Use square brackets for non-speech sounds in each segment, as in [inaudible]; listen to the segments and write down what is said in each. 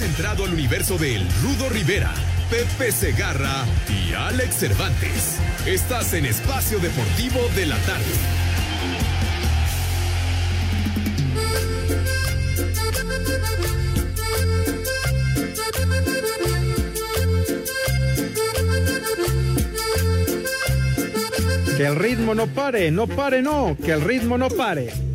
Entrado al universo de Rudo Rivera, Pepe Segarra y Alex Cervantes. Estás en Espacio Deportivo de la Tarde. Que el ritmo no pare, no pare, no, que el ritmo no pare.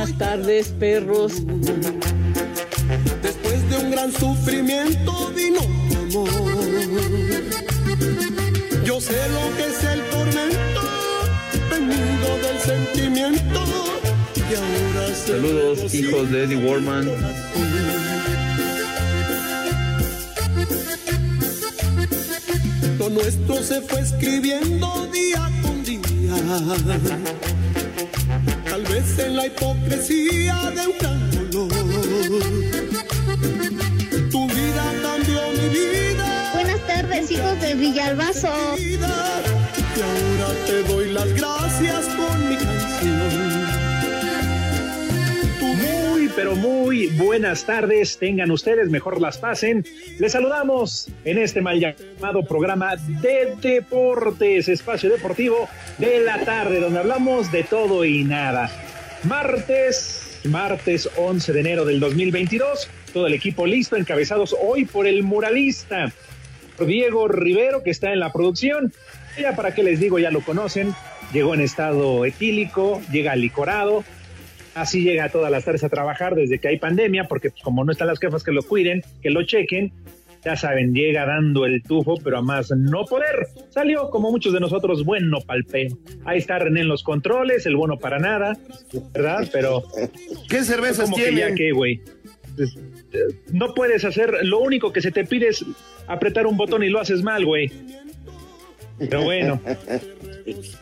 Buenas tardes, perros. Después de un gran sufrimiento vino tu amor. Yo sé lo que es el tormento, venido del sentimiento. Y ahora se Saludos, hijos de Eddie Warman. Lo nuestro se fue escribiendo día con día. En la hipocresía de un gran. Tu vida cambió mi vida. Buenas tardes, hijos de Villalbazo. Y ahora te doy las gracias con mi canción. Muy, pero muy buenas tardes. Tengan ustedes, mejor las pasen. Les saludamos en este mal llamado programa de deportes, espacio deportivo de la tarde, donde hablamos de todo y nada. Martes, martes 11 de enero del 2022. Todo el equipo listo, encabezados hoy por el muralista Diego Rivero, que está en la producción. Ya para qué les digo, ya lo conocen. Llegó en estado etílico, llega licorado, Así llega todas las tardes a trabajar desde que hay pandemia, porque pues, como no están las jefas que lo cuiden, que lo chequen, ya saben, llega dando el tufo, pero a más no poder. Salió, como muchos de nosotros, bueno palpeo. Ahí está René en los controles, el bueno para nada, ¿verdad? Pero. ¿Qué cervezas como que ya que, güey. Pues, eh, No puedes hacer, lo único que se te pide es apretar un botón y lo haces mal, güey. Pero bueno. [laughs]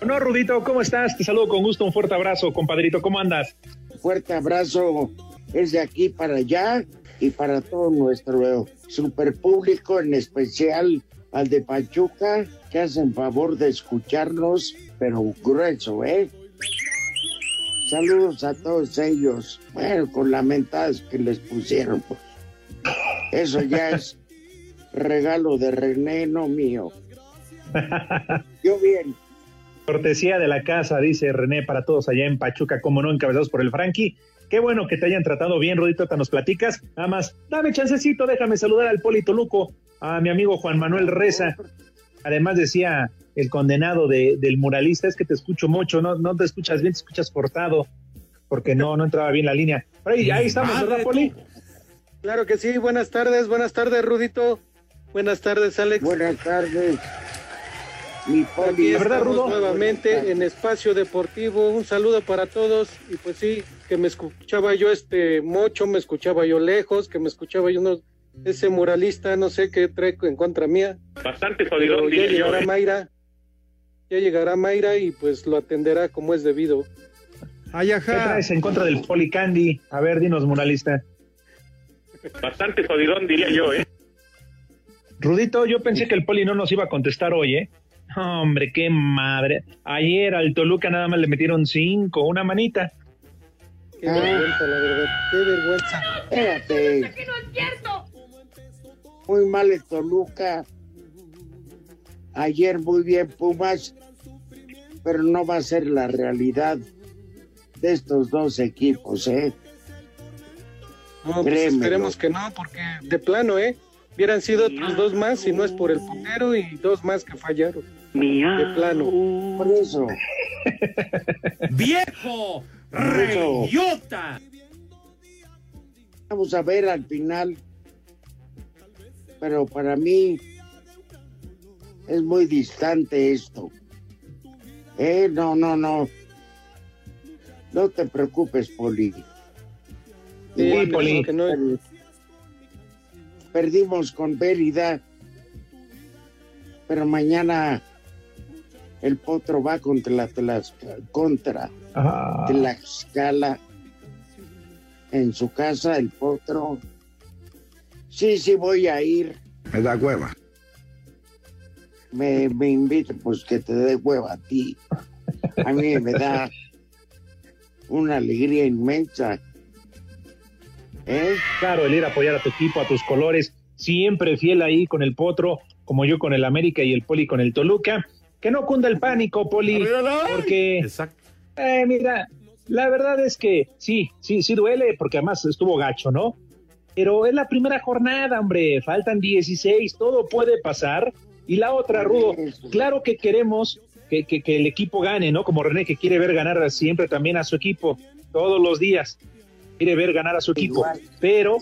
No, Rudito, ¿cómo estás? Te saludo con gusto, un fuerte abrazo, compadrito, ¿cómo andas? Fuerte abrazo es de aquí para allá y para todo nuestro super público, en especial al de Pachuca, que hacen favor de escucharnos, pero grueso, ¿eh? Saludos a todos ellos. Bueno, con lamentadas que les pusieron. pues. Eso ya es regalo de René, no mío. [laughs] Yo bien. Cortesía de la casa, dice René, para todos allá en Pachuca, como no, encabezados por el Frankie. Qué bueno que te hayan tratado bien, Rudito, te nos platicas. Nada más, dame chancecito, déjame saludar al Polito Luco, a mi amigo Juan Manuel Reza. Además decía el condenado de, del muralista, es que te escucho mucho, no, no te escuchas bien, te escuchas cortado, porque no, no entraba bien la línea. Pero ahí, ahí estamos, ¿verdad, Poli? Claro que sí, buenas tardes, buenas tardes, Rudito. Buenas tardes, Alex. Buenas tardes. Mi Aquí poli. La verdad, Rudo. nuevamente en Espacio Deportivo. Un saludo para todos. Y pues sí, que me escuchaba yo este mocho, me escuchaba yo lejos, que me escuchaba yo no, ese muralista, no sé qué trae en contra mía. Bastante jodidón, ya diría yo. llegará ¿eh? Mayra. Ya llegará Mayra y pues lo atenderá como es debido. Ay, ¿Qué ajá. traes en contra del Poli Candy? A ver, dinos, muralista. Bastante jodidón, diría yo, ¿eh? Rudito, yo pensé que el Poli no nos iba a contestar hoy, ¿eh? Hombre, qué madre. Ayer al Toluca nada más le metieron cinco, una manita. Qué Ah. vergüenza, la verdad. Qué vergüenza. Espérate. no es cierto! Muy mal el Toluca. Ayer muy bien Pumas, pero no va a ser la realidad de estos dos equipos, ¿eh? No, pues esperemos que no, porque de plano, ¿eh? Hubieran sido otros dos más, si no es por el puntero, y dos más que fallaron. De plano. Por eso, [laughs] ¡Viejo! ¡Reyota! vamos a ver al final. Pero para mí, es muy distante esto. Eh, no, no, no. No te preocupes, Poli. Sí, Igual Poli. que no- Perdimos con Mérida, pero mañana el Potro va contra la contra Ah, Tlaxcala en su casa, el Potro. Sí, sí voy a ir. Me da hueva. Me, me invito, pues que te dé hueva a ti. A mí me da una alegría inmensa. ¿Eh? Claro, el ir a apoyar a tu equipo, a tus colores, siempre fiel ahí con el Potro, como yo con el América y el Poli con el Toluca. Que no cunda el pánico, Poli, porque, eh, mira, la verdad es que sí, sí, sí duele, porque además estuvo gacho, ¿no? Pero es la primera jornada, hombre, faltan 16, todo puede pasar. Y la otra, Rudo, claro que queremos que, que- que el equipo gane, ¿no? Como René, que quiere ver ganar siempre también a su equipo, todos los días, quiere ver ganar a su equipo. Pero,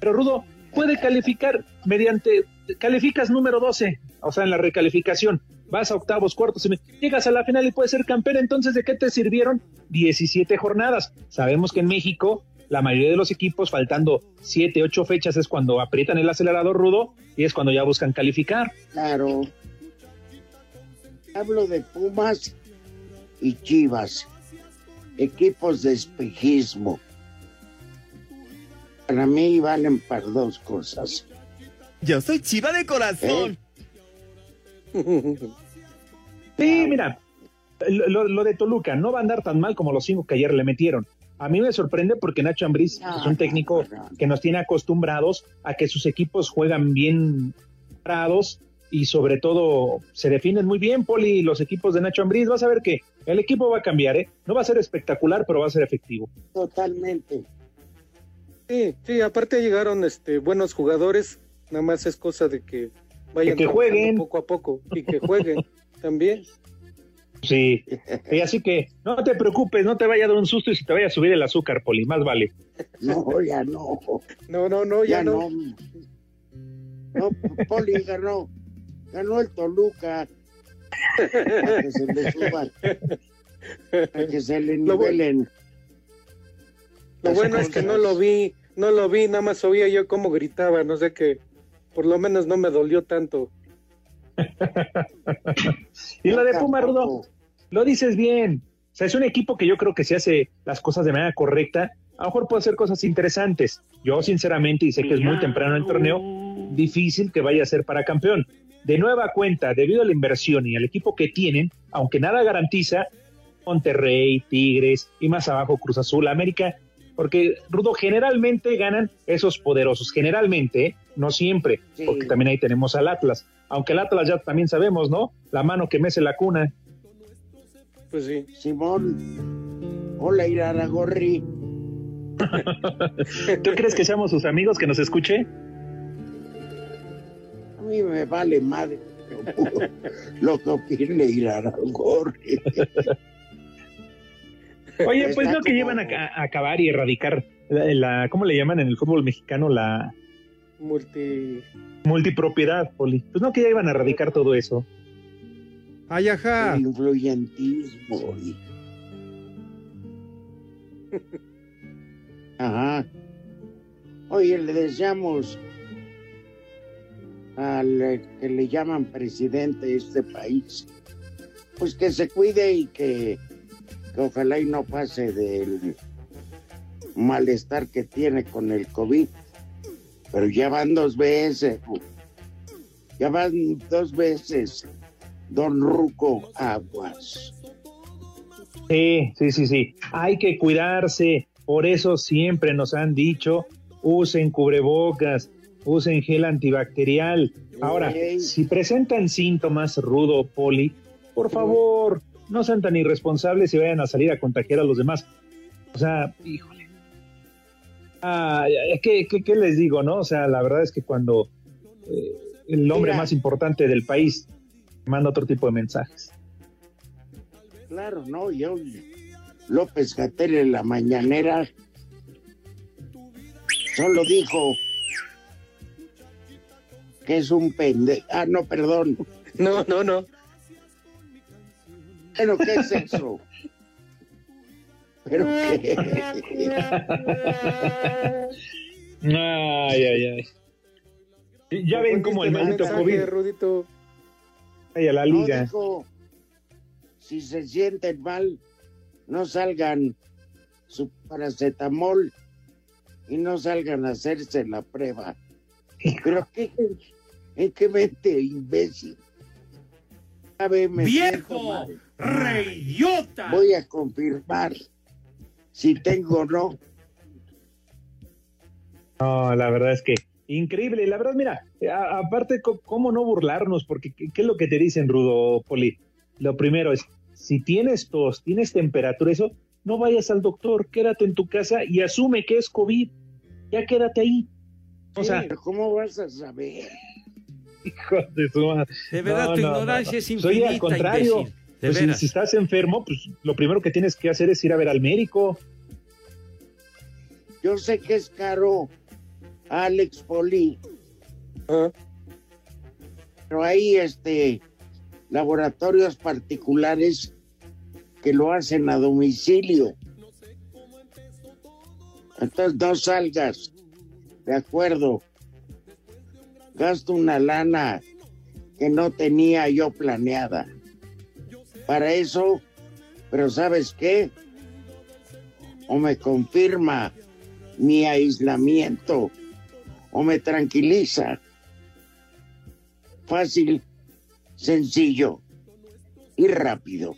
pero Rudo, puede calificar mediante, calificas número 12, o sea, en la recalificación, vas a octavos, cuartos, llegas a la final y puedes ser campeón, entonces ¿de qué te sirvieron 17 jornadas? Sabemos que en México la mayoría de los equipos, faltando 7, 8 fechas, es cuando aprietan el acelerador rudo y es cuando ya buscan calificar. Claro. Hablo de Pumas y Chivas, equipos de espejismo. Para mí valen para dos cosas. Yo soy chiva de corazón. [laughs] Sí, mira, lo, lo de Toluca no va a andar tan mal como los cinco que ayer le metieron. A mí me sorprende porque Nacho Ambriz es un técnico que nos tiene acostumbrados a que sus equipos juegan bien parados y sobre todo se defienden muy bien, Poli, los equipos de Nacho Ambriz. Vas a ver que el equipo va a cambiar, ¿eh? No va a ser espectacular, pero va a ser efectivo. Totalmente. Sí, sí, aparte llegaron este buenos jugadores, nada más es cosa de que vayan Que- jueguen. poco a poco y que jueguen [laughs] también. Sí, y así que no te preocupes, no te vaya a dar un susto y si te vaya a subir el azúcar, Poli, más vale. No, ya no. No, no, no, ya, Ya no. no. No, Poli ganó. Ganó el Toluca. Para que se le suban. Para que se le [laughs] nivelen. Lo bueno es que no lo vi, no lo vi, nada más oía yo cómo gritaba, no sé que por lo menos no me dolió tanto. [laughs] Y lo de Puma, Rudo, lo dices bien. O sea, es un equipo que yo creo que si hace las cosas de manera correcta, a lo mejor puede hacer cosas interesantes. Yo, sinceramente, y sé que es muy temprano en el torneo, difícil que vaya a ser para campeón. De nueva cuenta, debido a la inversión y al equipo que tienen, aunque nada garantiza, Monterrey, Tigres y más abajo Cruz Azul, América, porque Rudo generalmente ganan esos poderosos, generalmente, ¿eh? no siempre, porque también ahí tenemos al Atlas, aunque el Atlas ya también sabemos, ¿no? La mano que mece la cuna. Pues sí. Simón. Hola, Iraragorri. [laughs] ¿Tú crees que seamos sus amigos que nos escuche? A mí me vale madre [laughs] lo que opine Iraragorri. [laughs] Oye, pues no que llevan a, a acabar y erradicar la, la- ¿cómo le llaman en el fútbol mexicano? La Multi. multipropiedad, Poli. Pues no que ya iban a erradicar todo eso. Ay, ajá. El influyentismo. y- [laughs] Ajá. Oye, le deseamos al eh, que le llaman presidente de este país, pues que se cuide y que, que ojalá y no pase del malestar que tiene con el COVID. Pero ya van dos veces, ya van dos veces, don Ruco Aguas. Sí, sí, sí, sí. Hay que cuidarse. Por eso siempre nos han dicho, usen cubrebocas, usen gel antibacterial. Ahora, si presentan síntomas, Rudo, Poli, por favor, no sean tan irresponsables y vayan a salir a contagiar a los demás. O sea, híjole. Ah, ¿qué, qué, qué les digo, no? O sea, la verdad es que cuando eh, el hombre Mira. más importante del país manda otro tipo de mensajes. Claro, no, yo López Gatel en la mañanera solo dijo que es un pendejo. Ah, no, perdón. No, no, no. ¿Pero qué es eso? ¿Pero [laughs] qué? Ay, ay, ay. Ya ven cómo el maldito COVID Rudito. ay, a la No, liga. dijo, si se sienten mal, no salgan su paracetamol y no salgan a hacerse la prueba. Pero qué, en qué mente, imbécil. Sabe, me siento ¡Viejo! ¡Reidiota! Voy a confirmar si tengo o no. No, la verdad es que increíble. La verdad, mira, a- aparte, ¿cómo no burlarnos? Porque, ¿qué, qué es lo que te dicen, Rudo Poli? Lo primero es, si tienes tos, tienes temperatura, eso, no vayas al doctor, quédate en tu casa y asume que es COVID. Ya quédate ahí. O sea, ¿cómo vas a saber? hijo de su madre. De verdad, No, tu no, ignorancia no, es infinita, Soy al contrario. Pues si estás enfermo, pues lo primero que tienes que hacer es ir a ver al médico. Yo sé que es caro, Alex Poli, Ah, pero hay este laboratorios particulares que lo hacen a domicilio. Entonces no salgas, de acuerdo. Gasto una lana que no tenía yo planeada. Para eso, pero ¿sabes qué? O me confirma mi aislamiento o me tranquiliza. Fácil, sencillo y rápido.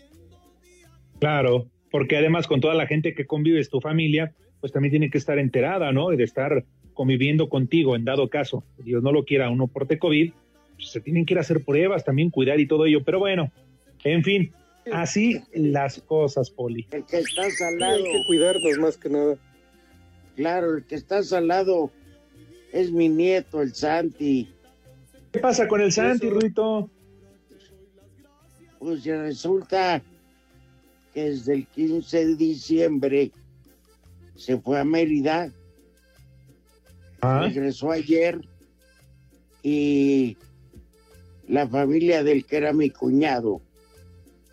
Claro, porque además con toda la gente que convives, tu familia, pues también tiene que estar enterada, ¿no? Y de estar conviviendo contigo en dado caso, Dios no lo quiera, uno porte COVID, pues se tienen que ir a hacer pruebas, también cuidar y todo ello. Pero bueno, en fin, así las cosas, Poli. El que está sí, salado, hay que cuidarnos más que nada. Claro, el que está salado es mi nieto, el Santi. ¿Qué pasa con el Santi, Eso. Ruito? Pues resulta que desde el 15 de diciembre se fue a Mérida, Ah, regresó ayer y la familia del que era mi cuñado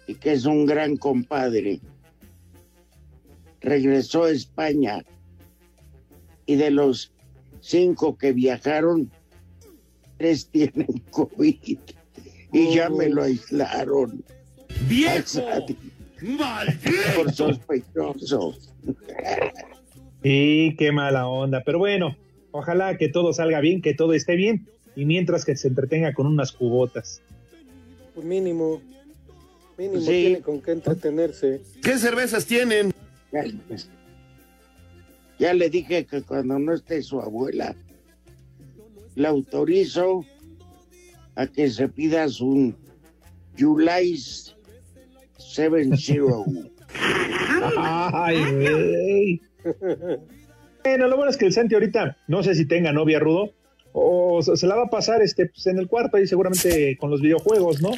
y que es un gran compadre, regresó a España y de los cinco que viajaron, tres [laughs] tienen COVID y ya me lo aislaron. ¡Viejo! [laughs] Por ¡Maldito! sospechoso. y qué mala onda. Pero bueno, ojalá que todo salga bien, que todo esté bien. Y mientras que se entretenga con unas cubotas. Pues mínimo. Mínimo Sí. tiene con qué entretenerse. ¿Qué cervezas tienen? Ya, le dije que cuando no esté su abuela, le autorizo a que se pidas un Seven Zero. Ay, güey. Bueno, lo bueno es que el Santi ahorita, no sé si tenga novia, Rudo, o se se la va a pasar este, pues, en el cuarto ahí seguramente con los videojuegos, ¿no?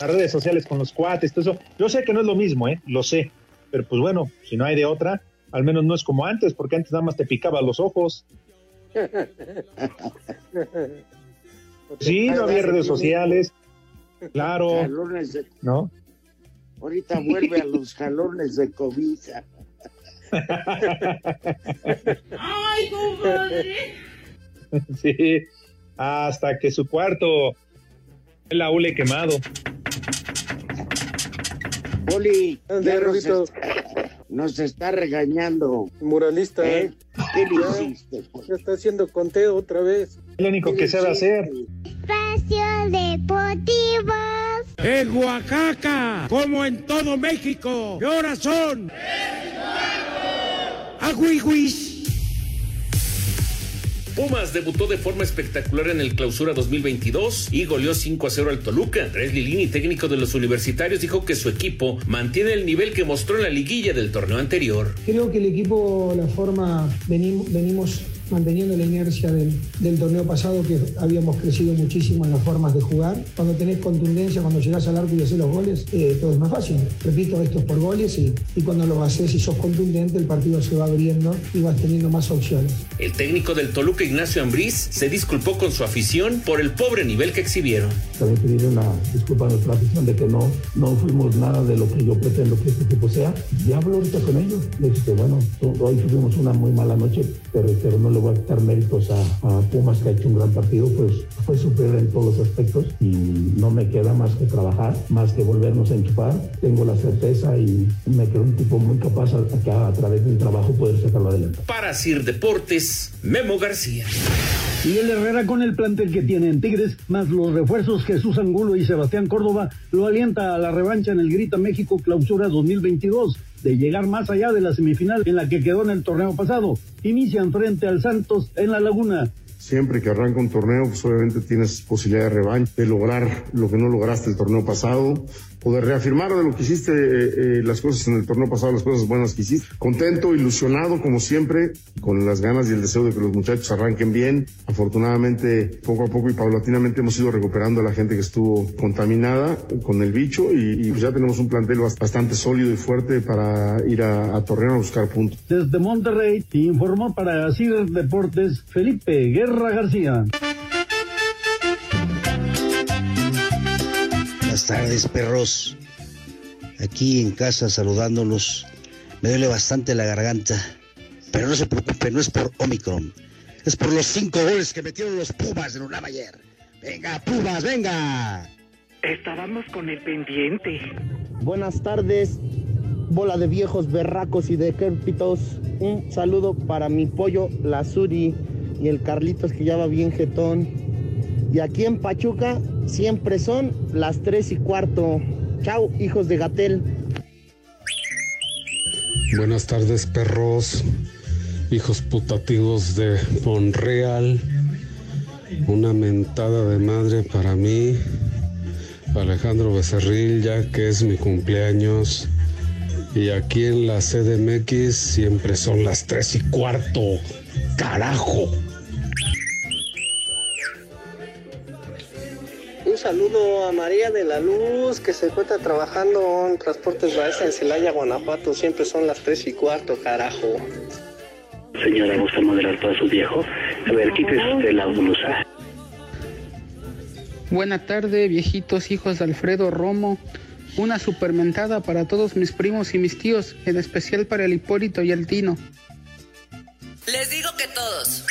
Las redes sociales con los cuates, todo eso. Yo sé que no es lo mismo, ¿eh? Lo sé. Pero pues bueno, si no hay de otra, al menos no es como antes, porque antes nada más te picaba los ojos. [laughs] Sí, no había redes sociales. Claro, Jalones de- ¿no? ahorita vuelve a los jalones de cobija. ¡Ay, compadre! [laughs] Sí, hasta que su cuarto el aule quemado. Poli, está, nos está regañando. Muralista. ¿eh? ¿Qué le hiciste? Ya está haciendo conteo otra vez. Es lo único que sabe hacer. Espacio Deportivo. En Oaxaca, como en todo México, ¿qué horas son? ¡Aguihuis! Pumas debutó de forma espectacular en el Clausura 2022 y goleó 5 a 0 al Toluca. Andrés Lilini, técnico de los universitarios, dijo que su equipo mantiene el nivel que mostró en la liguilla del torneo anterior. Creo que el equipo, la forma, venimos, venimos manteniendo la inercia del, del, torneo pasado que habíamos crecido muchísimo en las formas de jugar. Cuando tenés contundencia, cuando llegás al arco y haces los goles, eh, todo es más fácil. Repito, esto es por goles y, y cuando lo haces y sos contundente, el partido se va abriendo y vas teniendo más opciones. El técnico del Toluca, Ignacio Ambriz, se disculpó con su afición por el pobre nivel que exhibieron. También pedir una disculpa a nuestra afición de que no, no fuimos nada de lo que yo pretendo que este equipo sea. Ya hablo ahorita con ellos. Les dije, bueno, hoy tuvimos una muy mala noche, pero, pero no le voy a quitar méritos a, a, Pumas que ha hecho un gran partido, pues fue superior en todos los aspectos y no me queda más que trabajar, más que volvernos a enchufar. Tengo la certeza y me creo un tipo muy capaz a, que a, a través de un trabajo poder sacarlo adelante. Para Sir Deportes, Memo García. Miguel Herrera con el plantel que tiene en Tigres, más los refuerzos Jesús Angulo y Sebastián Córdoba, lo alienta a la revancha en el Grita México Clausura 2022, de llegar más allá de la semifinal en la que quedó en el torneo pasado. Inician frente al Santos en la Laguna. Siempre que arranca un torneo, pues obviamente tienes posibilidad de revancha, de lograr lo que no lograste el torneo pasado, o de reafirmar de lo que hiciste eh, eh, las cosas en el torneo pasado, las cosas buenas que hiciste. Contento, ilusionado como siempre, con las ganas y el deseo de que los muchachos arranquen bien. Afortunadamente, poco a poco y paulatinamente hemos ido recuperando a la gente que estuvo contaminada con el bicho y, pues ya tenemos un plantel bastante sólido y fuerte para ir a, a torneo a buscar puntos. Desde Monterrey informó para CIR Deportes Felipe Guerra García. Tardes, perros. Aquí en casa saludándolos. Me duele bastante la garganta. Pero no se preocupe, no es por Omicron. Es por los cinco goles que metieron los Pumas en UNAM ayer. Venga, Pumas, venga. Estábamos con el pendiente. Buenas tardes, bola de viejos berracos y decrépitos. Un saludo para mi pollo, la Suri y el Carlitos que ya va bien jetón. Y aquí en Pachuca siempre son las tres y cuarto. Chao, hijos de Gatel. Buenas tardes, perros, hijos putativos de Monreal. Una mentada de madre para mí, Alejandro Becerril, ya que es mi cumpleaños. Y aquí en la CDMX siempre son las tres y cuarto. ¡Carajo! Saludo a María de la Luz que se encuentra trabajando en Transportes Baeza en Celaya, Guanajuato. Siempre son las tres y cuarto, carajo. Señora, ¿gusta moderar para su viejo? A ver, quítese usted la blusa. Buena tarde, viejitos hijos de Alfredo Romo. Una supermentada para todos mis primos y mis tíos, en especial para el Hipólito y el Tino. Les digo que todos.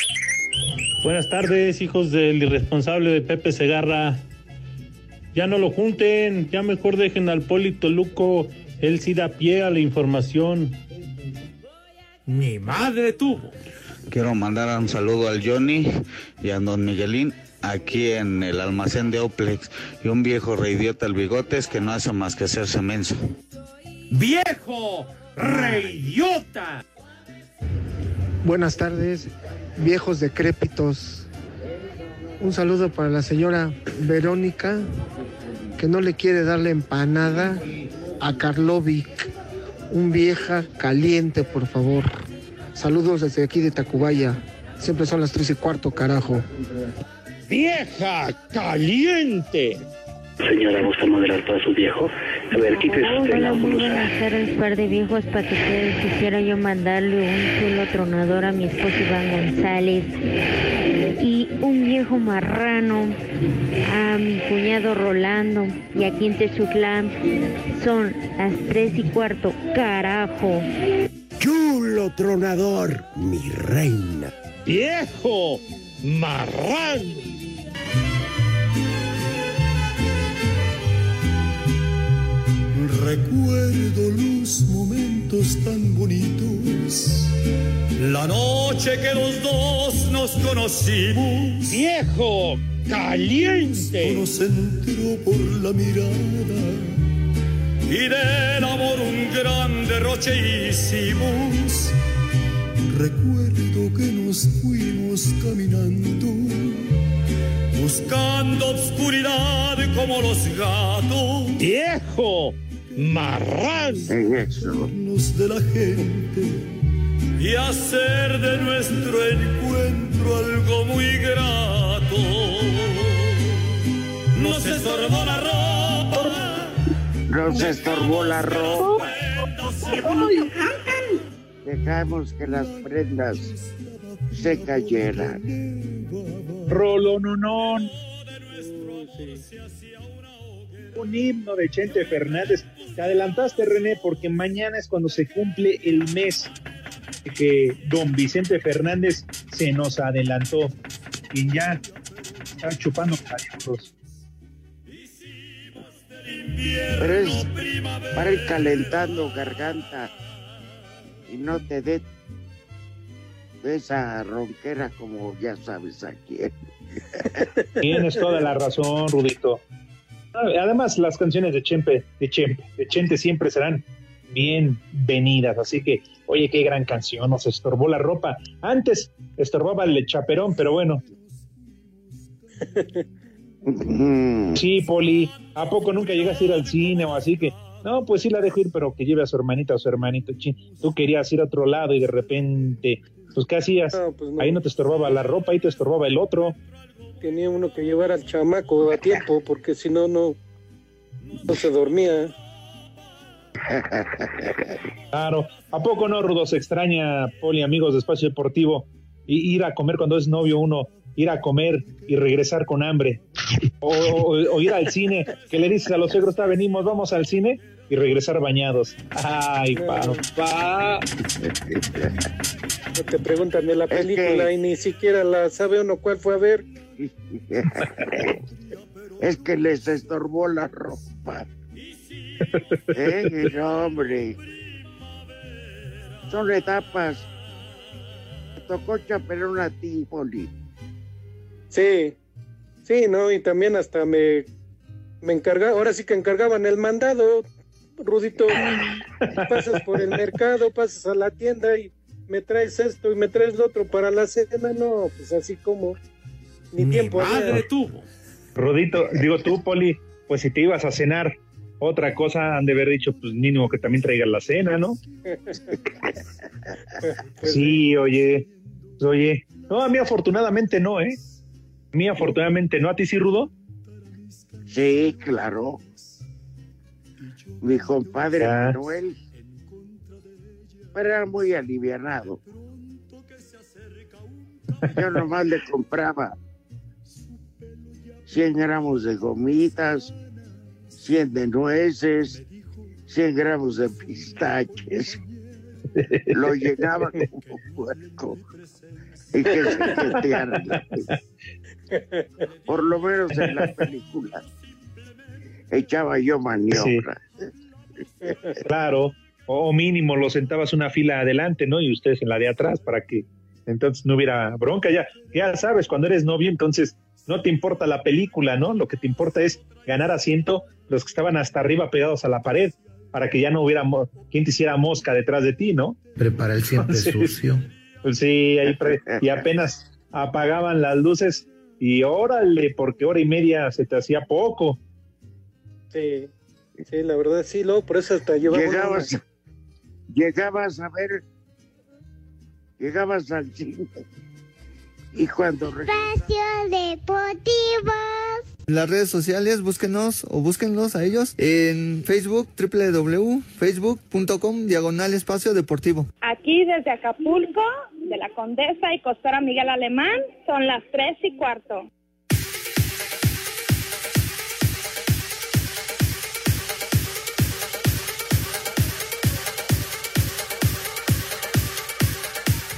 Buenas tardes, hijos del irresponsable de Pepe Segarra. Ya no lo junten, ya mejor dejen al Polito Luco, él sí da pie a la información. Mi madre tuvo. Quiero mandar un saludo al Johnny y a don Miguelín aquí en el almacén de Oplex y un viejo reidiota al bigotes que no hace más que hacerse menso. ¡Viejo reidiota! Buenas tardes, viejos decrépitos. Un saludo para la señora Verónica, que no le quiere darle empanada a Karlovic. Un vieja caliente, por favor. Saludos desde aquí de Tacubaya. Siempre son las tres y cuarto, carajo. ¡Vieja caliente! Señora, ¿gusta moderar para su viejo? A ver, quítese usted la Hola, muy blusa. buenas tardes, par de viejos paqueteros. Quisiera yo mandarle un chulo tronador a mi esposo Iván González y un viejo marrano a mi cuñado Rolando. Y aquí en Tezutlán son las tres y cuarto, carajo. Chulo tronador, mi reina. ¡Viejo marrán! Recuerdo los momentos tan bonitos, la noche que los dos nos conocimos. ¡Viejo caliente! Nos entró por la mirada y del amor un gran derroche hicimos. Recuerdo que nos fuimos caminando, buscando obscuridad como los gatos. ¡Viejo marrán! Nos de la gente y hacer de nuestro encuentro algo muy grato. Nos estorbó la ropa. Nos estorbó la ropa. Dejamos que las prendas se cayeran. Rolo no Un himno de Chente Fernández. Te adelantaste, René, porque mañana es cuando se cumple el mes que don Vicente Fernández se nos adelantó. Y ya está chupando calientos. Pero es para calentando garganta y no te dé esa ronquera como ya sabes a quién. Tienes toda la razón, Rudito. Además, las canciones de Chempe, de Chempe, de Chente siempre serán bienvenidas. Así que, oye, qué gran canción, nos estorbó la ropa. Antes estorbaba el chaperón, pero bueno. Sí, Poli, ¿a poco nunca llegas a ir al cine o así que? No, pues sí la dejo ir, pero que lleve a su hermanita o su hermanito. Tú querías ir a otro lado y de repente, pues ¿qué hacías? pues Ahí no te estorbaba la ropa, ahí te estorbaba el otro. Tenía uno que llevar al chamaco a tiempo, porque si no, no, no se dormía. Claro, ¿a poco no, Rudo? Se extraña, Poli, amigos de Espacio Deportivo, y ir a comer cuando es novio uno, ir a comer y regresar con hambre. O, ir al cine, que le dices a los suegros, "Ta, venimos, vamos al cine y regresar bañados. Ay, papá. Te preguntan de la película y ni siquiera la sabe uno cuál fue a ver. [laughs] Es que les estorbó la ropa. [laughs] Eh, no, hombre. Son etapas. Me tocó chaperón a ti, Poli. Sí, sí, no, y también hasta me, me encargaba, ahora sí que encargaban el mandado, Rudito, [laughs] pasas por el mercado, pasas a la tienda y me traes esto y me traes lo otro para la cena, no, pues así como, ni tiempo había. tuvo. Rudito, digo tú, Poli, pues si te ibas a cenar otra cosa, han de haber dicho, pues mínimo que también traigas la cena, ¿no? [laughs] Sí, oye, pues, oye. No, a mí afortunadamente no, ¿eh? A mí afortunadamente no. ¿A ti sí, Rudo? Sí, claro. Mi compadre Ah. Manuel era muy alivianado. Yo nomás le compraba 100 gramos de gomitas, 100 de nueces, 100 gramos de pistaches. Lo llenaba como puerco y que se gente. Por lo menos en la película echaba yo maniobra. Claro. O mínimo lo sentabas una fila adelante, ¿no? Y ustedes en la de atrás para que entonces no hubiera bronca. Ya, ya sabes, cuando eres novio, entonces no te importa la película, ¿no? Lo que te importa es ganar asiento los que estaban hasta arriba pegados a la pared para que ya no hubiera quien te hiciera mosca detrás de ti, ¿no? Prepara el siempre [laughs] sucio. Pues sí, ahí pre- y apenas apagaban las luces y órale, porque hora y media se te hacía poco. Sí, sí, la verdad sí, luego por eso hasta llevaba una- Llegabas, llegabas a ver, llegabas al cine y cuando Espacio Deportivo. En las redes sociales, búsquenos o búsquenlos a ellos en Facebook, www.facebook.com, diagonal espacio deportivo. Aquí desde Acapulco, de la Condesa y Costora Miguel Alemán, son las tres y cuarto.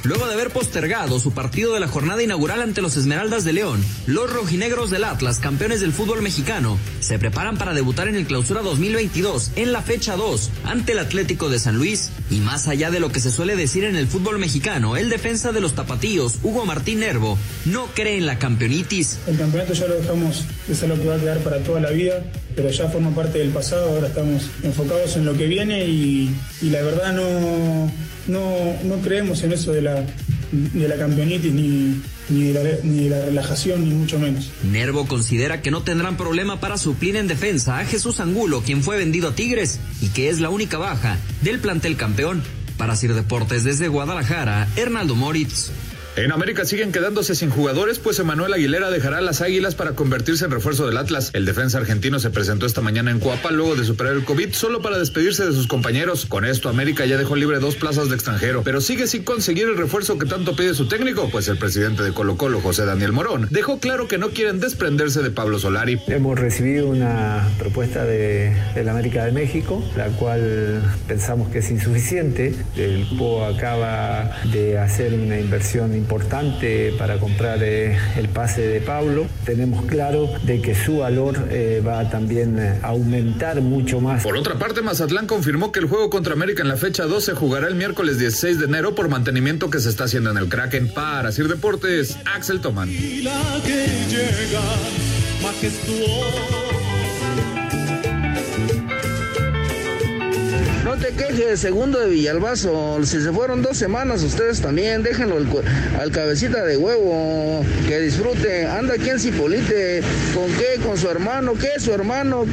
Luego de haber postergado su partido de la jornada inaugural ante los Esmeraldas de León, los rojinegros del Atlas, campeones del fútbol mexicano, se preparan para debutar en el Clausura 2022 en la fecha 2 ante el Atlético de San Luis. Y más allá de lo que se suele decir en el fútbol mexicano, el defensa de los tapatíos, Hugo Martín Nervo, no cree en la campeonitis. El campeonato ya lo dejamos, es algo que va a quedar para toda la vida, pero ya forma parte del pasado, ahora estamos enfocados en lo que viene y la verdad no, no, no creemos en eso de la, de la campeonitis ni, ni, de la, ni de la relajación, ni mucho menos. Nervo considera que no tendrán problema para suplir en defensa a Jesús Angulo, quien fue vendido a Tigres y que es la única baja del plantel campeón. Para Sir Deportes desde Guadalajara, Hernaldo Moritz. En América siguen quedándose sin jugadores, pues Emanuel Aguilera dejará las Águilas para convertirse en refuerzo del Atlas. El defensa argentino se presentó esta mañana en Coapa luego de superar el COVID solo para despedirse de sus compañeros. Con esto, América ya dejó libre dos plazas de extranjero, pero sigue sin conseguir el refuerzo que tanto pide su técnico, pues el presidente de Colo Colo, José Daniel Morón, dejó claro que no quieren desprenderse de Pablo Solari. Hemos recibido una propuesta de, la América de México, la cual pensamos que es insuficiente. El PO acaba de hacer una inversión importante para comprar eh, el pase de Pablo. Tenemos claro de que su valor eh, va también a aumentar mucho más. Por otra parte, Mazatlán confirmó que el juego contra América en la fecha 2 se jugará el miércoles 16 de enero por mantenimiento que se está haciendo en el Kraken. Para Sir Deportes, Axel Toman. Te quejes, segundo de Villalbazo. Si se fueron dos semanas, ustedes también déjenlo al, cabecita de huevo. Que disfrute. Anda aquí en Cipolite. ¿Con qué? ¿Con su hermano? ¿Qué es su hermano?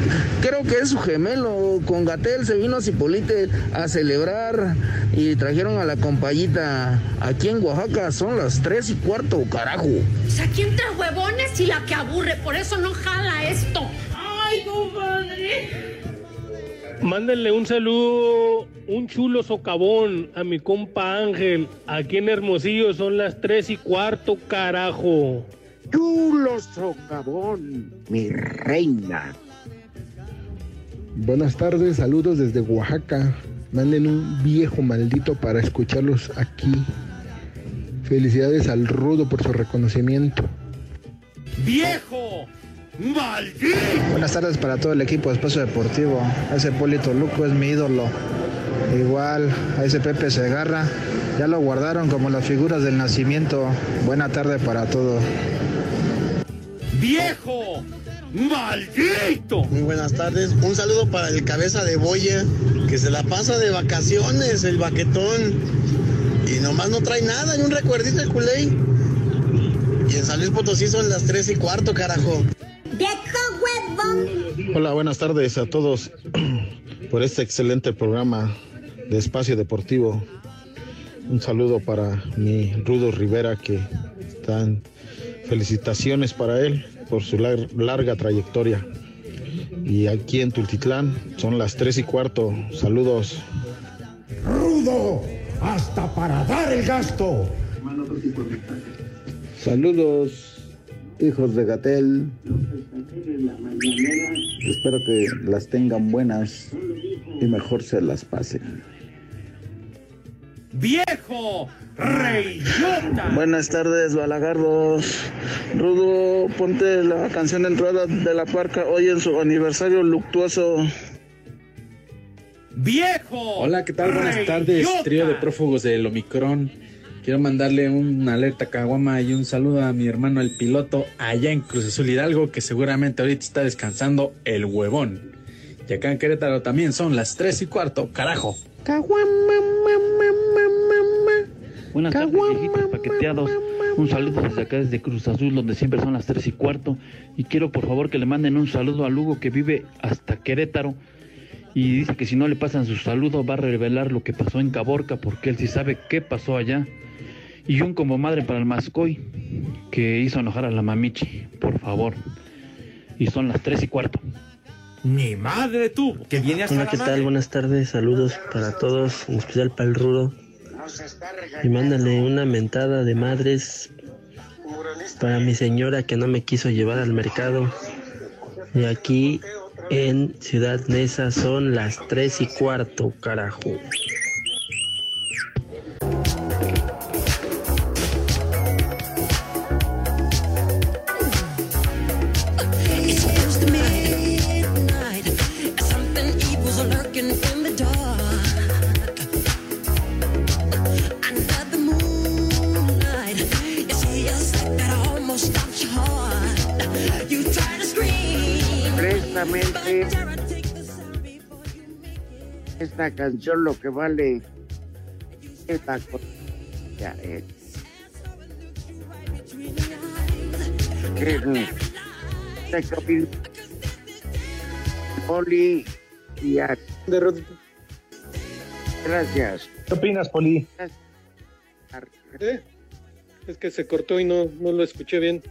Creo que es su gemelo. Con Gatel se vino a Cipolite a celebrar y trajeron a la compayita. Aquí en Oaxaca son las tres y cuarto, carajo. O sea, aquí entre huevones y la que aburre, por eso no jala esto. Ay, compadre. Mándenle un saludo, un chulo socavón a mi compa Ángel. Aquí en Hermosillo son las tres y cuarto, carajo. Chulo socavón, mi reina. Buenas tardes, saludos desde Oaxaca. Manden un viejo maldito para escucharlos aquí. Felicidades al Rudo por su reconocimiento. ¡Viejo! ¡Maldito! Buenas tardes para todo el equipo de Espacio Deportivo. Ese Polito Luco es mi ídolo. Igual a ese Pepe Segarra. Ya lo guardaron como las figuras del nacimiento. Buena tarde para todos. ¡Viejo! ¡Maldito! Muy buenas tardes. Un saludo para el cabeza de boya que se la pasa de vacaciones, el baquetón. Y nomás no trae nada, ni un recuerdito el culé. Y en San Luis Potosí son las tres y cuarto, carajo. Hola, buenas tardes a todos [clears throat] por este excelente programa de Espacio Deportivo. Un saludo para mi Rudo Rivera que están felicitaciones para él por su lar- larga trayectoria. Y aquí en Tultitlán son las tres y cuarto. Saludos. ¡Rudo! ¡Hasta para dar el gasto! Saludos, hijos de Gatel. Espero que las tengan buenas y mejor se las pasen. ¡Viejo! ¡Reyota! Buenas tardes, balagardos. Rudo, ponte la canción de entrada de la parca hoy en su aniversario luctuoso. ¡Viejo! Hola, ¿qué tal? Buenas tardes, trío de prófugos del Omicron. Quiero mandarle una alerta a Caguama y un saludo a mi hermano el piloto allá en Cruz Azul Hidalgo, que seguramente ahorita está descansando el huevón. Y acá en Querétaro también son las 3 y cuarto, carajo. Buenas tardes, viejitos paqueteados. Un saludo desde acá, desde Cruz Azul, donde siempre son las tres y cuarto. Y quiero, por favor, que le manden un saludo a Lugo, que vive hasta Querétaro. Y dice que si no le pasan su saludo, va a revelar lo que pasó en Caborca, porque él sí sabe qué pasó allá. Y un como madre para el Mascoy, que hizo enojar a la mamichi, por favor. Y son las tres y cuarto. Ni madre tú, que viene hasta Hola, la ¿qué madre. tal? Buenas tardes, saludos para todos, en especial para el Rudo. Y mándale una mentada de madres para mi señora que no me quiso llevar al mercado. Y aquí en Ciudad Neza son las tres y cuarto, carajo. Esta canción lo que vale es la ya, eh. Te comi- Oli y a- Gracias. ¿Qué opinas, Poli? ¿Eh? Es que se cortó y no, no lo escuché bien.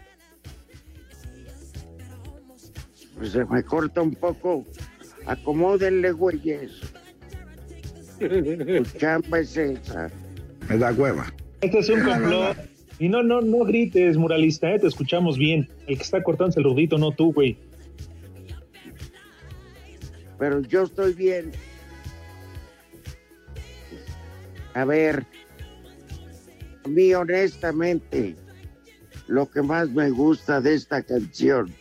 Pues se me corta un poco. Acomódenle, güeyes. Tu chamba es esa. Me da hueva. Este es un [laughs] complot. Y no, no, no grites, muralista, ¿eh? te escuchamos bien. El que está cortando es el rudito, no tú, güey. Pero yo estoy bien. A ver, a mí honestamente, lo que más me gusta de esta canción,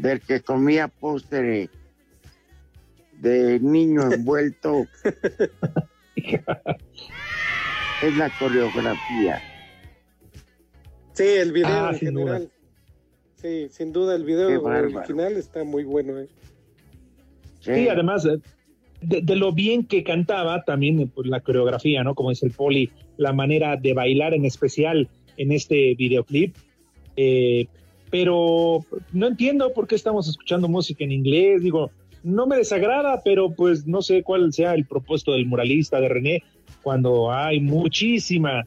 del que comía postre de niño envuelto, [laughs] es la coreografía. Sí, el video Ah, en sin general. Sí, sin duda el video original está muy bueno. ¿eh? Sí, además eh, de, de lo bien que cantaba, también eh, pues, la coreografía, ¿no? Como es el poli, la manera de bailar en especial en este videoclip. Eh, pero no entiendo por qué estamos escuchando música en inglés. Digo, no me desagrada, pero pues no sé cuál sea el propósito del muralista de René cuando hay muchísima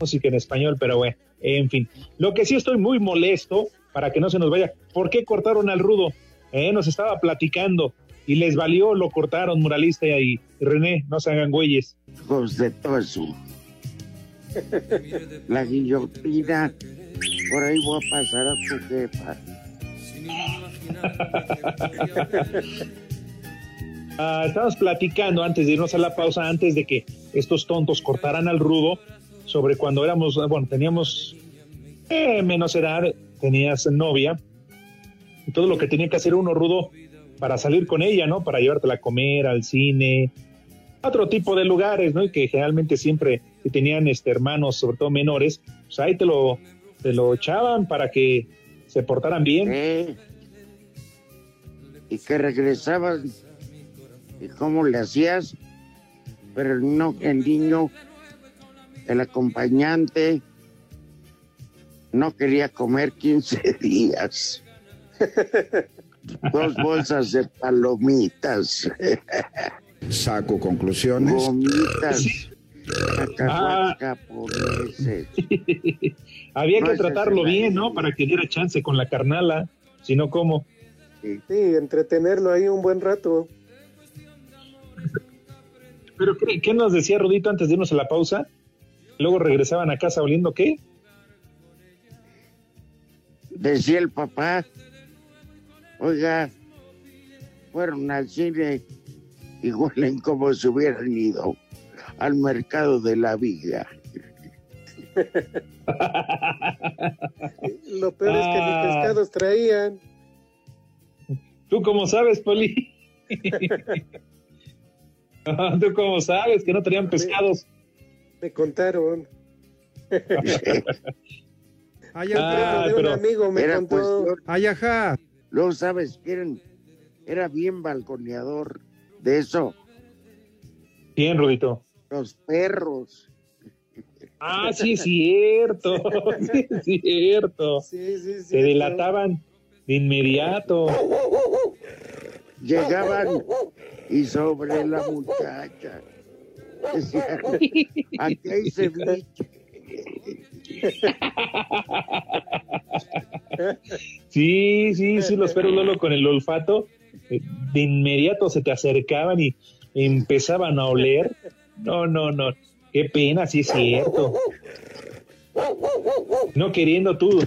música en español, pero bueno, en fin. Lo que sí estoy muy molesto, para que no se nos vaya, ¿por qué cortaron al rudo? Eh, nos estaba platicando y les valió, lo cortaron, muralista y René, no se hagan güeyes. Hijos de todo eso. [laughs] La guillotina, por ahí voy a pasar a tu jefa. Ah, estábamos platicando antes de irnos a la pausa, antes de que estos tontos cortaran al rudo, sobre cuando éramos, bueno, teníamos eh, menos edad, tenías novia, y todo lo que tenía que hacer uno rudo para salir con ella, ¿no? Para llevártela a comer, al cine, a otro tipo de lugares, ¿no? Y que generalmente siempre, si tenían este, hermanos, sobre todo menores, pues ahí te lo, te lo echaban para que se portaran bien. Eh, y que regresaban. ¿Y cómo le hacías? Pero no, el niño, el acompañante, no quería comer 15 [laughs] días. [laughs] Dos bolsas de palomitas. Saco conclusiones. Gomitas. Ah. [laughs] Había que tratarlo bien, ¿no? Para que diera chance con la carnala, si no, ¿cómo? Sí, entretenerlo ahí un buen rato. Pero ¿qué, qué nos decía Rudito antes de irnos a la pausa? Luego regresaban a casa oliendo qué? Decía el papá, oiga, fueron al cine y huelen como si hubieran ido al mercado de la viga. [laughs] Lo peor es que Ah. ni pescados traían. ¿Tú cómo sabes, Poli? [laughs] ¿Tú cómo sabes que no tenían pescados? Me contaron. [laughs] Ay, Ah, de un amigo me Era contó. cuestión- Ay, ajá. Luego, ¿sabes quién? Era bien balconeador de eso, Bien, Rudito. Los perros. Ah, sí es cierto. [laughs] Sí es cierto. Sí, sí, sí. Se delataban de inmediato. Llegaban y sobre la muchacha decían, aquí hay ceviche. Sí, sí, sí, los perros Lolo con el olfato eh, de inmediato se te acercaban y empezaban a oler. No, no, no. Qué pena, sí es cierto. No queriendo tú.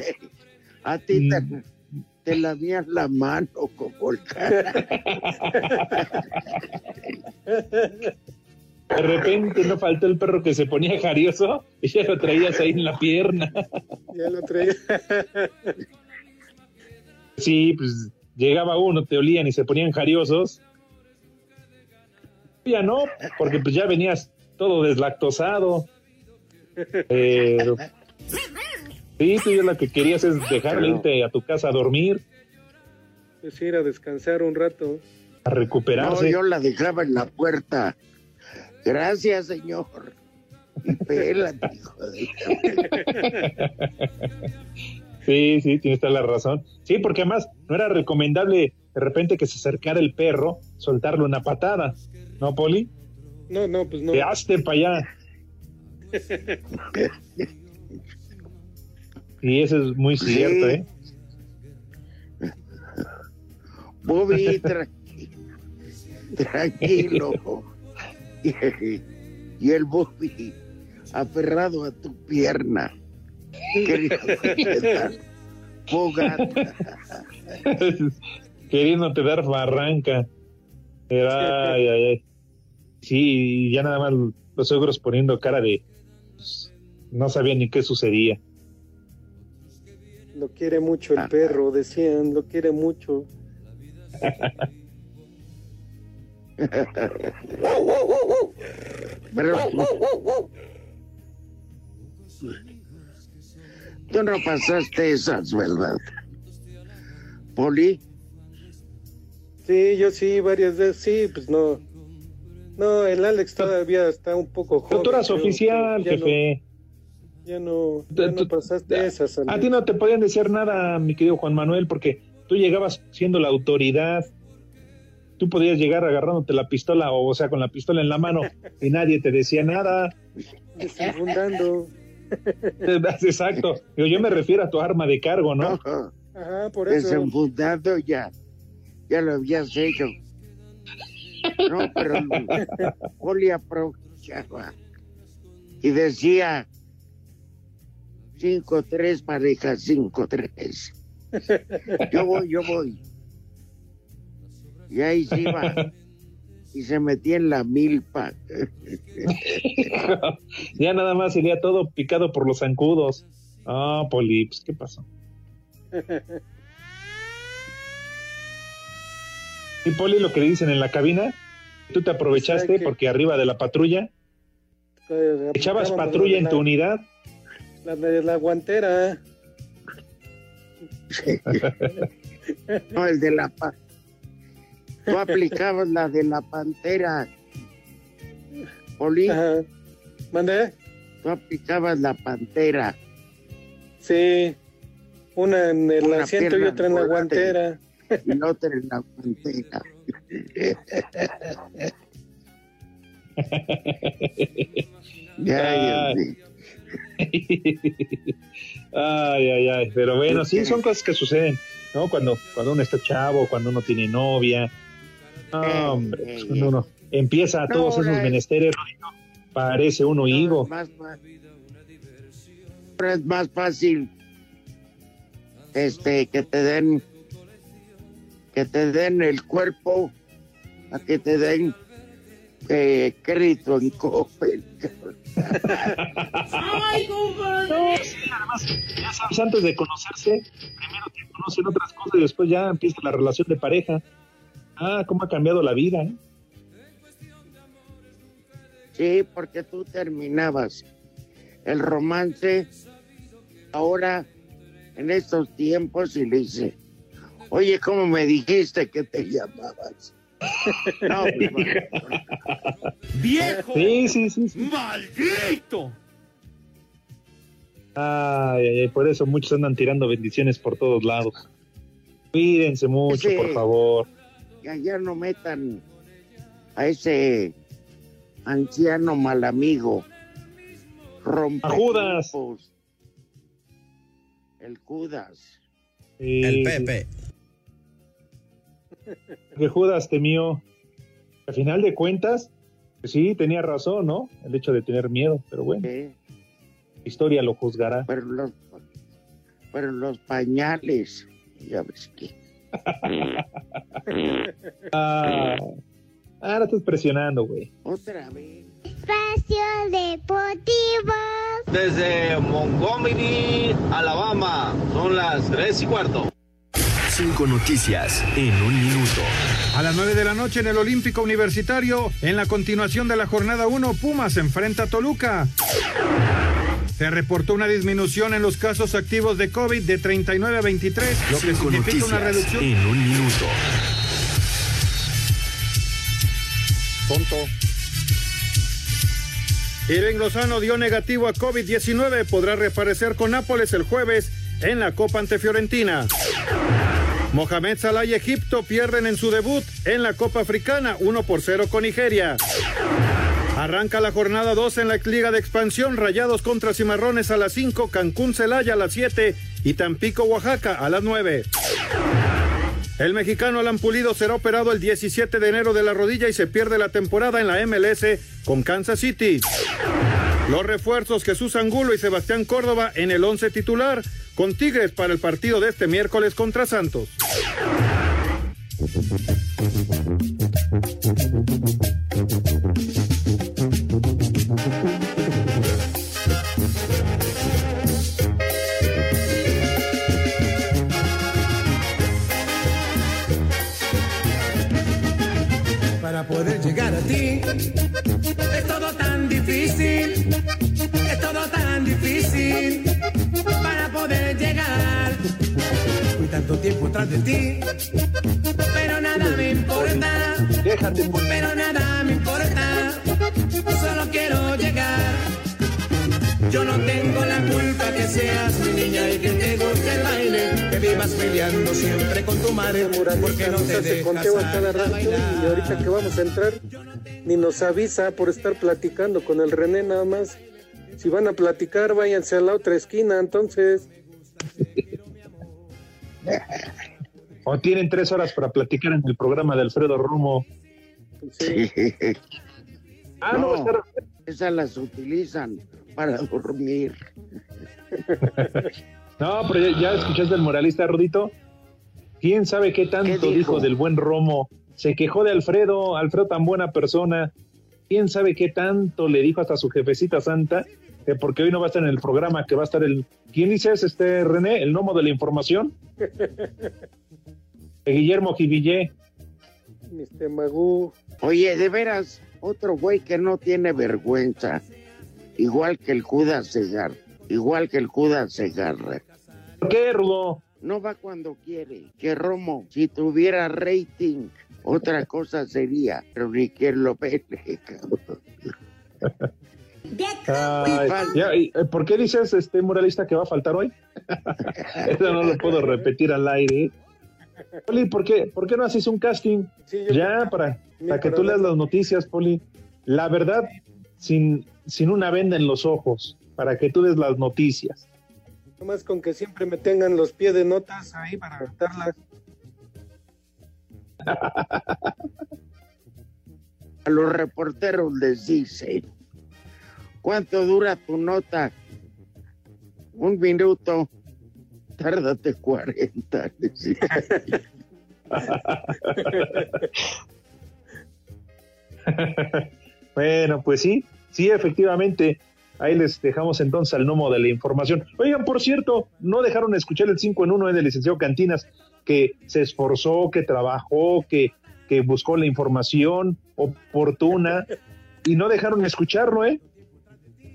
A ti te, te lamías la mano como el cara. De repente no faltó el perro que se ponía jarioso y ya lo traías ahí en la pierna. Ya lo traía. Sí, pues llegaba uno, te olían y se ponían jariosos. Ya no, porque pues ya venías todo deslactosado. Pero sí, tú ya lo que querías es dejarle irte a tu casa a dormir, Pues ir a descansar un rato. a No, recuperarse. yo la dejaba en la puerta. Gracias, señor. Pélate, [laughs] hijo de... Sí, sí, tienes toda la razón. Sí, porque además no era recomendable de repente que se acercara el perro, soltarle una patada, ¿no, Poli? No, no, pues no. Te hazte para allá. [laughs] y eso es muy cierto, ¿eh? Bobby, [laughs] tranquilo. y el Bobby aferrado a tu pierna. [laughs] Queriéndote dar barranca. Ay, ay, ay. Sí, ya nada más los suegros poniendo cara de. Pues, no sabía ni qué sucedía. Lo quiere mucho el ah. perro, decían, lo quiere mucho. [laughs] Tú no pasaste esas, ¿verdad? ¿Poli? Sí, yo sí, varias veces, sí, pues no. No, el Alex todavía está un poco joven. Tú eras oficial, jefe. ya no, ya no pasaste esas. A ti no te podían decir nada, mi querido Juan Manuel, porque tú llegabas siendo la autoridad. Tú podías llegar agarrándote la pistola, o, sea, con la pistola en la mano, y nadie te decía nada. Desenfundando. [laughs] Exacto. Yo, yo me refiero a tu arma de cargo, ¿no? Ajá, por eso. Desenfundando ya. Ya lo habías hecho. No, pero Poli aprovechaba y decía 5-3 pareja 5-3. Yo voy, yo voy. Y ahí se iba y se metía en la milpa. ya nada más sería todo picado por los zancudos. Ah, Polips, ¿qué pasó? Y Poli, lo que dicen en la cabina, tú te aprovechaste porque arriba de la patrulla, echabas patrulla en tu unidad. La de la guantera. [laughs] no, el de la Tú aplicabas la de la pantera. Poli. ¿Mandé? Tú aplicabas la pantera. Sí. Una en el asiento y otra en la guantera otra en la frontera. ay, ay, ay, pero bueno, sí, son cosas que suceden, ¿no? Cuando, cuando uno está chavo, cuando uno tiene novia, hombre, pues cuando uno empieza a todos esos menesteres, parece uno higo. es más fácil este que te den que te den el cuerpo a que te den eh, crédito en Coppel. Ay, compadre. además, ya sabes, antes de conocerse, primero te conocen otras cosas y después ya empieza la relación de pareja. Ah, cómo ha cambiado la vida, ¿eh? Sí, porque tú terminabas el romance ahora en estos tiempos y le dice, Oye, ¿cómo me dijiste que te llamabas? [laughs] No, ¡Viejo! Sí, sí, sí, ¡Maldito! Ay, ay, por eso muchos andan tirando bendiciones por todos lados. Cuídense mucho, por favor. Ya, ya no metan a ese anciano mal amigo. a Judas. El Judas. el Pepe que Judas temió. Al final de cuentas, pues sí, tenía razón, ¿no? El hecho de tener miedo, pero bueno. La historia lo juzgará. Pero los, pero los pañales, ya ves que. [laughs] ah, ahora estás presionando, güey. Otra vez. Espacio Deportivo. Desde Montgomery, Alabama, son las tres y cuarto. Cinco noticias en un minuto. A las 9 de la noche en el Olímpico Universitario, en la continuación de la jornada 1, Pumas enfrenta a Toluca. Se reportó una disminución en los casos activos de COVID de 39 a 23, lo que significa una reducción. En un minuto. Tonto. Irving Lozano dio negativo a COVID-19. Podrá reaparecer con Nápoles el jueves en la Copa ante Fiorentina. Mohamed Salah y Egipto pierden en su debut en la Copa Africana 1 por 0 con Nigeria. Arranca la jornada 2 en la Liga de Expansión, Rayados contra Cimarrones a las 5, Cancún Celaya a las 7 y Tampico Oaxaca a las 9. El mexicano Alan Pulido será operado el 17 de enero de la rodilla y se pierde la temporada en la MLS con Kansas City. Los refuerzos Jesús Angulo y Sebastián Córdoba en el 11 titular con Tigres para el partido de este miércoles contra Santos. Para poder llegar a ti es todo tan difícil, tanto tiempo atrás de ti, pero nada me importa, pero nada me importa, solo quiero llegar. Yo no tengo la culpa que seas mi niña y que te guste el baile, que vivas peleando siempre con tu madre, porque no te dejas a bailar. y ahorita que vamos a entrar ni nos avisa por estar platicando con el René nada más. Si van a platicar, váyanse a la otra esquina, entonces. [laughs] O tienen tres horas para platicar en el programa de Alfredo Romo. Ah, no, esas las utilizan para dormir. [laughs] No, pero ya, ya escuchaste al moralista, Rudito. ¿Quién sabe qué tanto ¿Qué dijo? dijo? del buen Romo? Se quejó de Alfredo, Alfredo tan buena persona. ¿Quién sabe qué tanto le dijo hasta su jefecita santa? Que porque hoy no va a estar en el programa, que va a estar el... ¿Quién dice es este, René? ¿El gnomo de la información? [laughs] Guillermo Jivillé. Mr. Magú. Oye, de veras, otro güey que no tiene vergüenza. Igual que el Judas Segarra. Igual que el Judas Segarra. ¿Por qué, Rudo? No va cuando quiere. Que Romo, si tuviera rating, otra cosa sería. Pero ni quien lo ve. cabrón. [laughs] Ay, ya, y, eh, ¿Por qué dices, este moralista, que va a faltar hoy? [laughs] Eso no lo puedo repetir al aire. Poli, ¿por qué, ¿por qué no haces un casting? ya, para, para que tú leas las noticias, Poli. La verdad, sin, sin una venda en los ojos, para que tú des las noticias. Nomás con que siempre me tengan los pies de notas ahí para anotarlas. [laughs] A los reporteros les dice, ¿cuánto dura tu nota? Un minuto. Tárdate 40. les dice. [laughs] Bueno, pues sí, sí, efectivamente. Ahí les dejamos entonces al gnomo de la información. Oigan, por cierto, no dejaron escuchar el 5 en 1 del licenciado Cantinas, que se esforzó, que trabajó, que, que buscó la información oportuna y no dejaron escucharlo, ¿eh?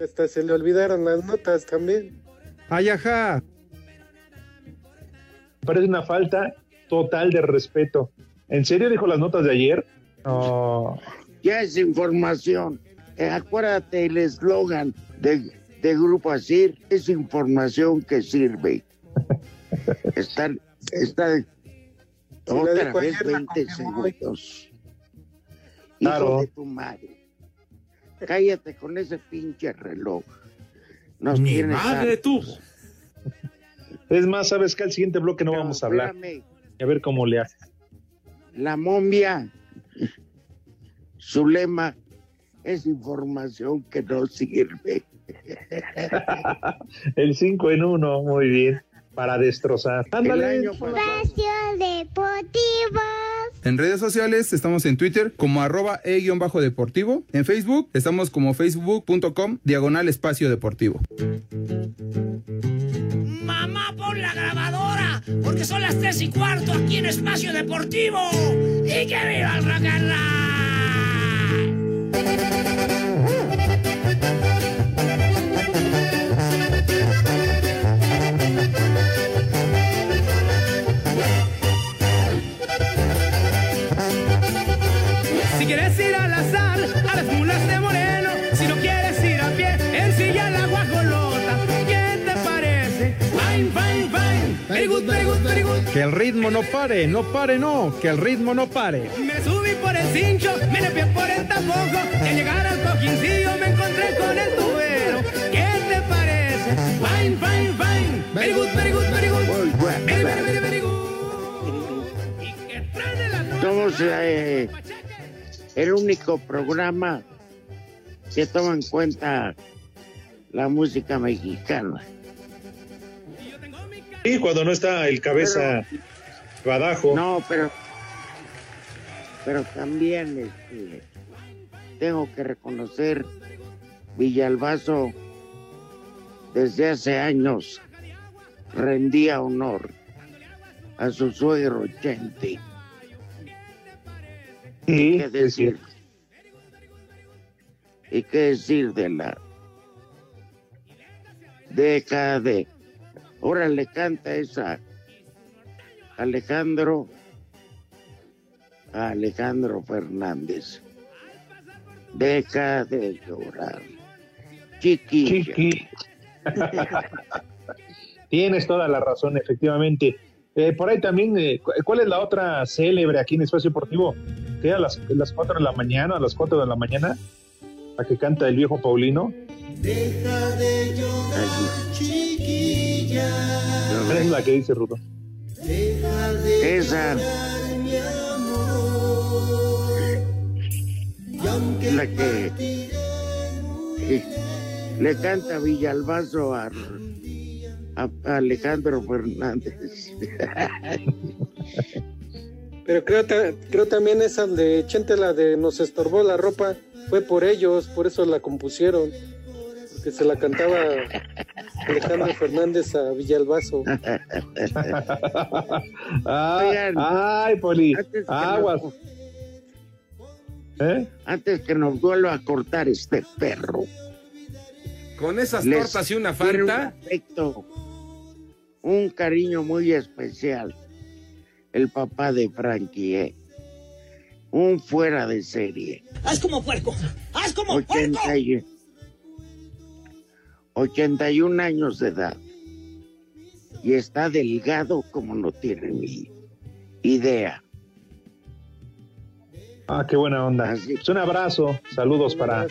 Hasta se le olvidaron las notas también. Ay, ajá. Parece una falta total de respeto. ¿En serio dijo las notas de ayer? No. Ya es información. Eh, acuérdate el eslogan de, de Grupo Asir, es información que sirve. [laughs] Está, está otra vez ayer, la 20 confirmó hoy. segundos. Claro. Hijo de tu madre. Cállate con ese pinche reloj. Nos Mi tienes madre, hartos. Es más, sabes que al siguiente bloque no vamos a hablar. Espérame, A ver cómo le haces. la momia, su lema es información que no sirve. [laughs] El 5 en 1, muy bien. Para destrozar. Ándale. Espacio Deportivo. En redes sociales estamos en Twitter como arroba e-deportivo. En Facebook estamos como facebook.com diagonal espacio deportivo. Mamá, pon la grabadora, porque son las tres y cuarto aquí en Espacio Deportivo. ¡Y que viva el rock Que el ritmo no pare, no pare, no, que el ritmo no pare. Me subí por el cincho, me le por el tapojo, y al llegar al coquincillo me encontré con el tubero. ¿Qué te parece? Fine, fine, fine. Very good, very good, very good. Very, very, very, good. Somos eh, el único programa que toma en cuenta la música mexicana. Y cuando no está el cabeza Badajo. No, pero pero también este, tengo que reconocer Villalbazo desde hace años rendía honor a su suegro Chente. Sí, ¿Qué decir? ¿Y qué decir de la década de... Ahora le canta esa Alejandro a Alejandro Fernández. Deja de llorar. Chiquilla. Chiqui. [laughs] Tienes toda la razón, efectivamente. Eh, por ahí también, eh, cu- ¿cuál es la otra célebre aquí en Espacio Deportivo? Que a las, las 4 de la mañana, a las 4 de la mañana, la que canta el viejo Paulino. Deja de llorar, chiquilla. ¿Cuál es la que dice de Esa. La que le canta Villalbazo a, a- a Alejandro Fernández. Pero creo, creo también esa de Chente, la de Nos estorbó la ropa, fue por ellos, por eso la compusieron. Porque se la cantaba Alejandro [laughs] Fernández a Villalbazo. Ay, Oigan, [laughs] ay, Poli, que aguas. nos- ¿Eh? antes que nos vuelva a cortar este perro. Con esas les tortas y una tiene un afecto, un cariño muy especial. El papá de Frankie, ¿eh? Un fuera de serie. ¡Haz como puerco! ¡Haz como puerco! 80 y- 81 años de edad. Y está delgado como no tiene ni idea. Ah, qué buena onda. Pues un abrazo, saludos para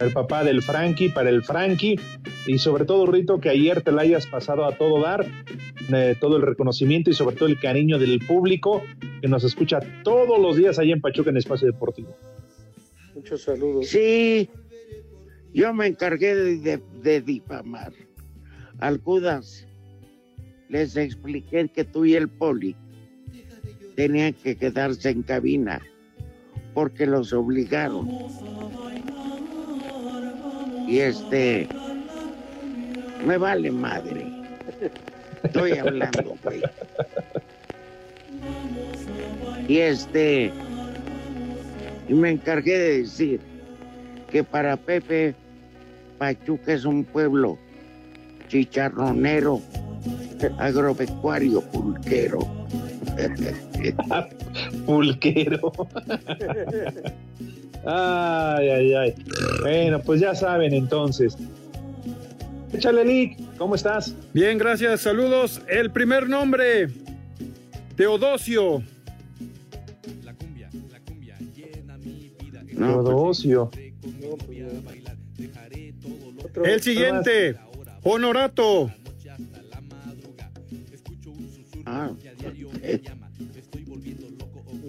el papá del Frankie, para el Frankie y sobre todo Rito que ayer te la hayas pasado a todo dar, eh, todo el reconocimiento y sobre todo el cariño del público que nos escucha todos los días allá en Pachuca en Espacio Deportivo. Muchos saludos. Sí, yo me encargué de, difamar. Al Judas les expliqué que tú y el poli tenían que quedarse en cabina porque los obligaron. Y este, me vale madre. Estoy hablando, güey. Y este, y me encargué de decir que para Pepe Pachuca es un pueblo chicharronero, agropecuario, pulquero. [laughs] Pulquero. [laughs] Ay, ay, ay. Bueno, pues ya saben entonces. Échale, Lick, ¿cómo estás? Bien, gracias. Saludos. El primer nombre, Teodosio. Teodosio. El siguiente, Honorato.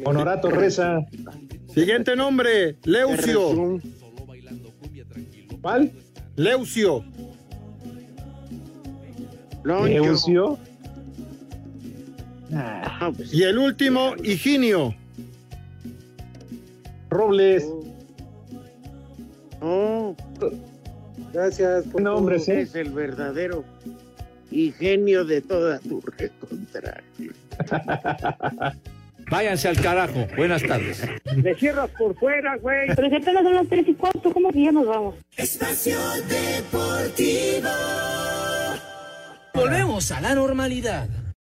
Honorato Reza. Siguiente nombre, Leucio. ¿Cuál? Leucio. Leucio. Y el último, Higinio. Robles. Oh, Gracias por nombre, todo. sí. es el verdadero ingenio de toda tu recontra. [laughs] Váyanse al carajo. Buenas tardes. Le cierras por fuera, güey. Pero si apenas son las tres y cuarto, ¿cómo que ya nos vamos? Espacio Deportivo. Volvemos a la normalidad.